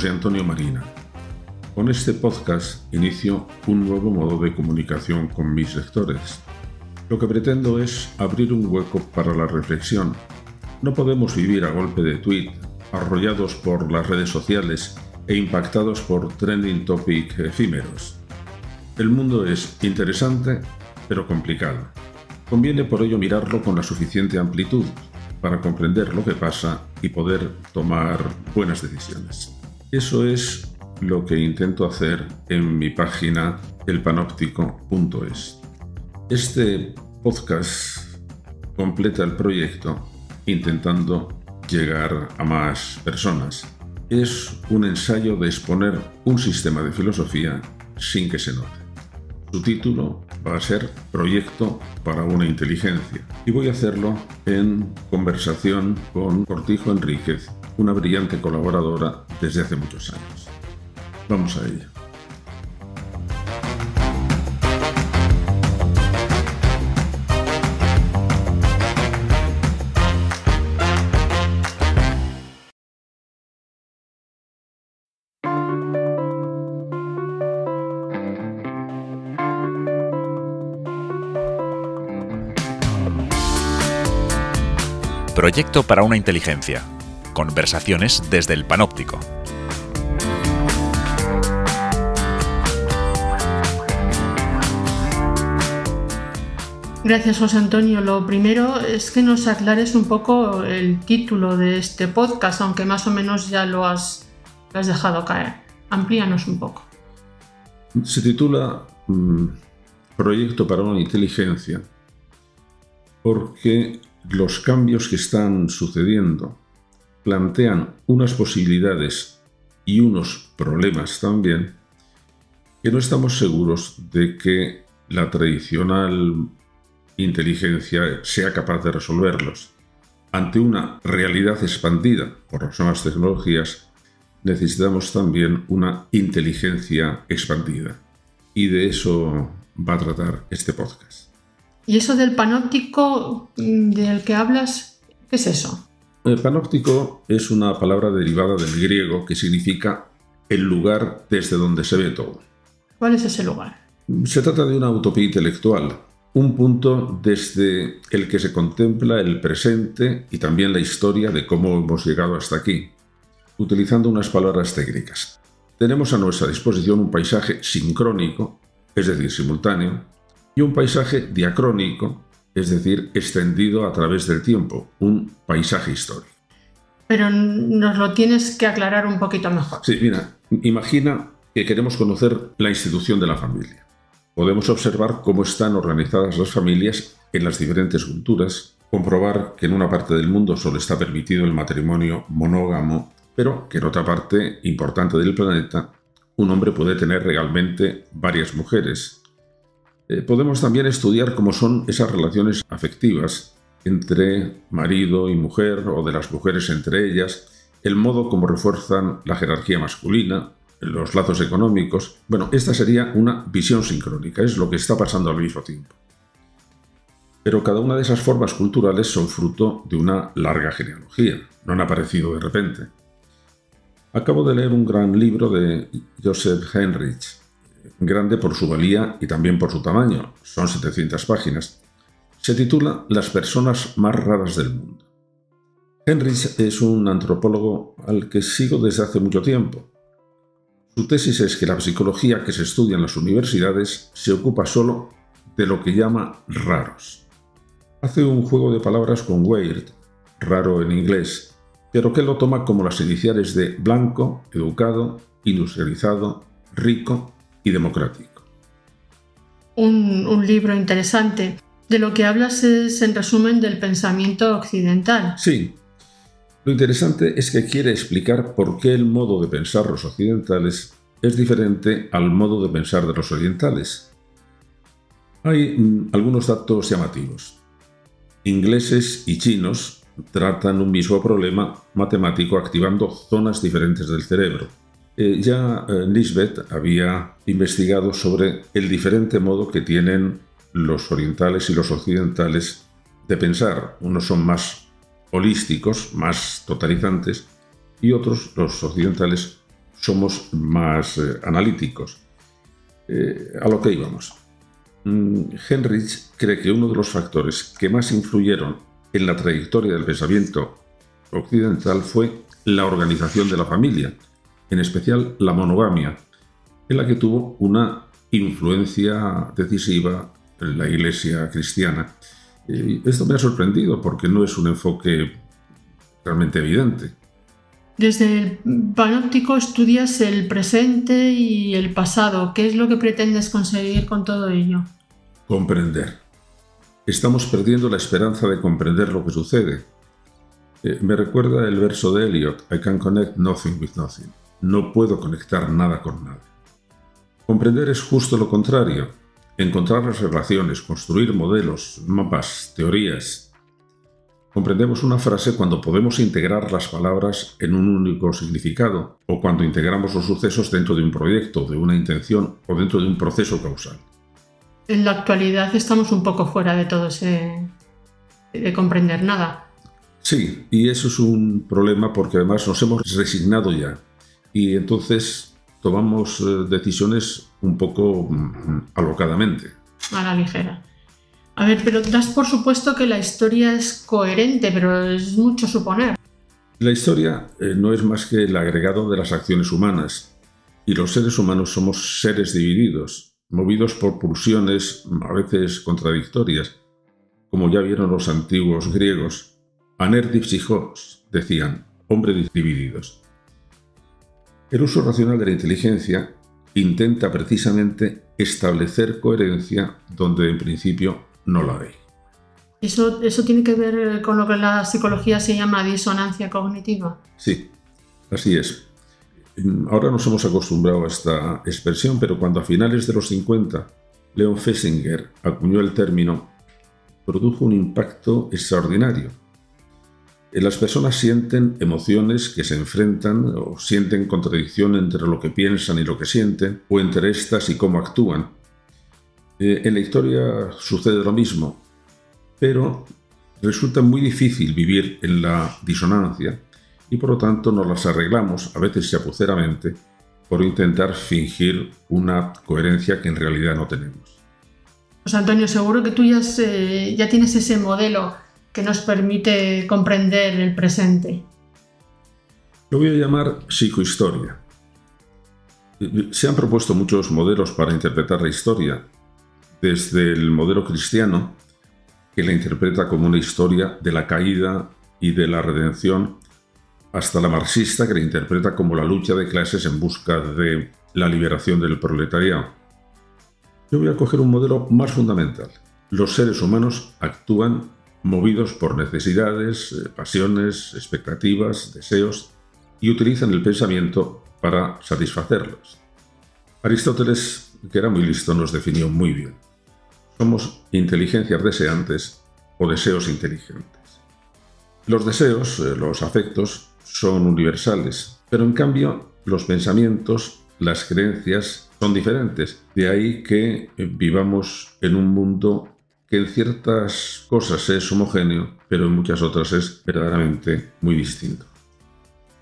José Antonio Marina. Con este podcast inicio un nuevo modo de comunicación con mis lectores. Lo que pretendo es abrir un hueco para la reflexión. No podemos vivir a golpe de tweet, arrollados por las redes sociales e impactados por trending topic efímeros. El mundo es interesante, pero complicado. Conviene por ello mirarlo con la suficiente amplitud para comprender lo que pasa y poder tomar buenas decisiones. Eso es lo que intento hacer en mi página elpanóptico.es. Este podcast completa el proyecto intentando llegar a más personas. Es un ensayo de exponer un sistema de filosofía sin que se note. Su título va a ser Proyecto para una inteligencia y voy a hacerlo en conversación con Cortijo Enríquez, una brillante colaboradora desde hace muchos años. Vamos a ello. Proyecto para una inteligencia. Conversaciones desde el panóptico. Gracias, José Antonio. Lo primero es que nos aclares un poco el título de este podcast, aunque más o menos ya lo has, lo has dejado caer. Amplíanos un poco. Se titula mm, Proyecto para una inteligencia porque los cambios que están sucediendo plantean unas posibilidades y unos problemas también que no estamos seguros de que la tradicional inteligencia sea capaz de resolverlos. Ante una realidad expandida por las nuevas tecnologías, necesitamos también una inteligencia expandida. Y de eso va a tratar este podcast. ¿Y eso del panóptico mm, del que hablas, qué es eso? El panóptico es una palabra derivada del griego que significa el lugar desde donde se ve todo. ¿Cuál es ese lugar? Se trata de una utopía intelectual, un punto desde el que se contempla el presente y también la historia de cómo hemos llegado hasta aquí, utilizando unas palabras técnicas. Tenemos a nuestra disposición un paisaje sincrónico, es decir, simultáneo, y un paisaje diacrónico, es decir, extendido a través del tiempo, un paisaje histórico. Pero nos lo tienes que aclarar un poquito mejor. Sí, mira, imagina que queremos conocer la institución de la familia. Podemos observar cómo están organizadas las familias en las diferentes culturas, comprobar que en una parte del mundo solo está permitido el matrimonio monógamo, pero que en otra parte importante del planeta un hombre puede tener realmente varias mujeres eh, podemos también estudiar cómo son esas relaciones afectivas entre marido y mujer o de las mujeres entre ellas, el modo como refuerzan la jerarquía masculina, los lazos económicos. Bueno, esta sería una visión sincrónica, es lo que está pasando al mismo tiempo. Pero cada una de esas formas culturales son fruto de una larga genealogía, no han aparecido de repente. Acabo de leer un gran libro de Joseph Heinrich, grande por su valía y también por su tamaño, son 700 páginas, se titula Las personas más raras del mundo. Henrich es un antropólogo al que sigo desde hace mucho tiempo. Su tesis es que la psicología que se estudia en las universidades se ocupa solo de lo que llama raros. Hace un juego de palabras con weird, raro en inglés, pero que lo toma como las iniciales de blanco, educado, industrializado, rico y democrático. Un, libro interesante. De lo que hablas es, en resumen, del pensamiento occidental. Sí. Lo interesante es que quiere explicar por qué el modo de pensar los occidentales es diferente al modo de pensar de los orientales. Hay mm, algunos datos llamativos. Ingleses y chinos tratan un mismo problema matemático activando zonas diferentes del cerebro. Eh, ya eh, Lisbeth había investigado sobre el diferente modo que tienen los orientales y los occidentales de pensar. Unos son más holísticos, más totalizantes, y otros, los occidentales, somos más eh, analíticos. Eh, a lo que íbamos. Mm, Henrich cree que uno de los factores que más influyeron en la trayectoria del pensamiento occidental fue la organización de la familia, en especial la monogamia, en la que tuvo una influencia decisiva la Iglesia cristiana. Y esto me ha sorprendido porque no es un enfoque realmente evidente. Desde el panóptico estudias el presente y el pasado. ¿Qué es lo que pretendes conseguir con todo ello? Comprender. Estamos perdiendo la esperanza de comprender lo que sucede. Eh, me recuerda el verso de Eliot, I can connect nothing with nothing. No puedo conectar nada con nada. Comprender es justo lo contrario encontrar las relaciones, construir modelos, mapas, teorías. Comprendemos una frase cuando podemos integrar las palabras en un único significado o cuando integramos los sucesos dentro de un proyecto, de una intención o dentro de un proceso causal. En la actualidad estamos un poco fuera de todo ese... de comprender nada. Sí, y eso es un problema porque además nos hemos resignado ya. Y entonces tomamos eh, decisiones un poco mm, alocadamente. A la ligera. A ver, pero das por supuesto que la historia es coherente, pero es mucho suponer. La historia eh, no es más que el agregado de las acciones humanas, y los seres humanos somos seres divididos, movidos por pulsiones a veces contradictorias, como ya vieron los antiguos griegos. Aner decían, hombres divididos. El uso racional de la inteligencia intenta precisamente establecer coherencia donde en principio no la hay. ¿Eso, ¿Eso tiene que ver con lo que en la psicología se llama disonancia cognitiva? Sí, así es. Ahora nos hemos acostumbrado a esta expresión, pero cuando a finales de los 50 Leon Fessinger acuñó el término, produjo un impacto extraordinario las personas sienten emociones que se enfrentan o sienten contradicción entre lo que piensan y lo que sienten, o entre estas y cómo actúan. Eh, en la historia sucede lo mismo, pero resulta muy difícil vivir en la disonancia y por lo tanto nos las arreglamos, a veces chapuceramente, por intentar fingir una coherencia que en realidad no tenemos. Pues Antonio, seguro que tú ya, ya tienes ese modelo que nos permite comprender el presente. Lo voy a llamar psicohistoria. Se han propuesto muchos modelos para interpretar la historia, desde el modelo cristiano, que la interpreta como una historia de la caída y de la redención, hasta la marxista, que la interpreta como la lucha de clases en busca de la liberación del proletariado. Yo voy a coger un modelo más fundamental. Los seres humanos actúan movidos por necesidades, eh, pasiones, expectativas, deseos, y utilizan el pensamiento para satisfacerlos. Aristóteles, que era muy listo, nos definió muy bien. Somos inteligencias deseantes o deseos inteligentes. Los deseos, eh, los afectos, son universales, pero en cambio los pensamientos, las creencias son diferentes. De ahí que vivamos en un mundo que en ciertas cosas es homogéneo, pero en muchas otras es verdaderamente muy distinto.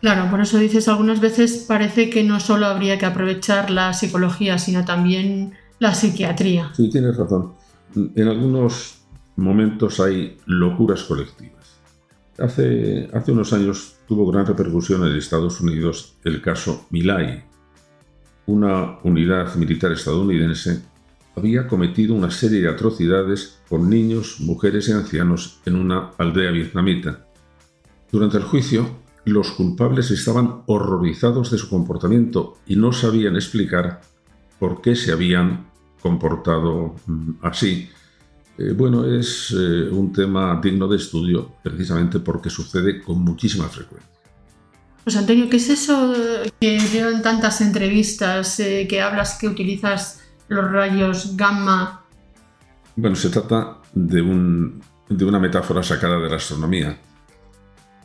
Claro, por eso dices, algunas veces parece que no solo habría que aprovechar la psicología, sino también la psiquiatría. Sí, tienes razón. En algunos momentos hay locuras colectivas. Hace, hace unos años tuvo gran repercusión en Estados Unidos el caso Milay, una unidad militar estadounidense había cometido una serie de atrocidades con niños, mujeres y ancianos en una aldea vietnamita. Durante el juicio, los culpables estaban horrorizados de su comportamiento y no sabían explicar por qué se habían comportado mm, así. Eh, bueno, es eh, un tema digno de estudio precisamente porque sucede con muchísima frecuencia. Pues Antonio, ¿qué es eso que veo en tantas entrevistas eh, que hablas que utilizas los rayos gamma? Bueno, se trata de, de una metáfora sacada de la astronomía.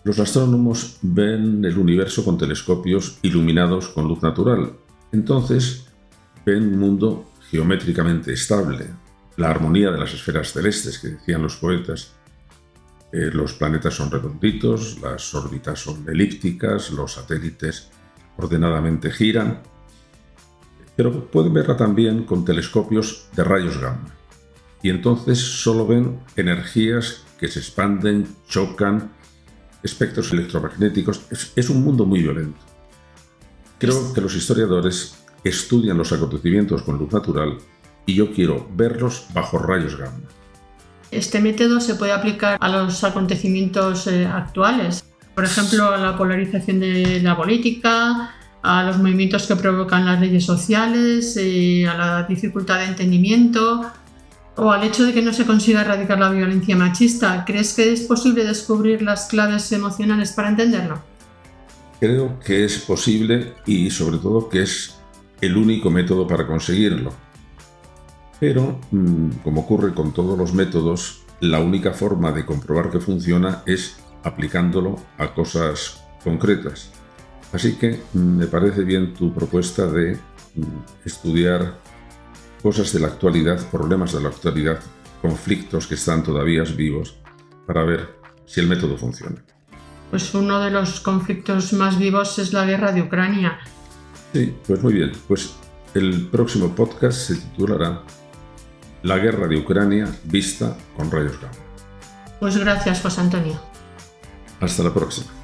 Los astrónomos ven el universo con telescopios iluminados con luz natural. Entonces, ven un mundo geométricamente estable, la armonía de las esferas celestes que decían los poetas. Eh, los planetas son redonditos, las órbitas son elípticas, los satélites ordenadamente giran, pero pueden verla también con telescopios de rayos gamma. Y entonces solo ven energías que se expanden, chocan, espectros electromagnéticos. Es, un mundo muy violento. Creo que los historiadores estudian los acontecimientos con luz natural y yo quiero verlos bajo rayos gamma. Este método se puede aplicar a los acontecimientos eh, actuales, por ejemplo, a la polarización de la política, a los movimientos que provocan las leyes sociales, eh, a la dificultad de entendimiento o al hecho de que no se consiga erradicar la violencia machista. ¿Crees que es posible descubrir las claves emocionales para entenderlo? Creo que es posible y sobre todo que es el único método para conseguirlo. Pero, mm, como ocurre con todos los métodos, la única forma de comprobar que funciona es aplicándolo a cosas concretas. Así que mm, me parece bien tu propuesta de mm, estudiar cosas de la actualidad, problemas de la actualidad, conflictos que están todavía vivos, para ver si el método funciona. Pues uno de los conflictos más vivos es la guerra de Ucrania. Sí, pues muy bien. Pues el próximo podcast se titulará La guerra de Ucrania vista con rayos gamma. Pues gracias, José Antonio. Hasta la próxima.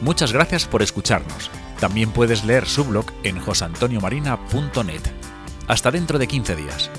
Muchas gracias por escucharnos. También puedes leer su blog en josantoniomarina.net. Hasta dentro de 15 días.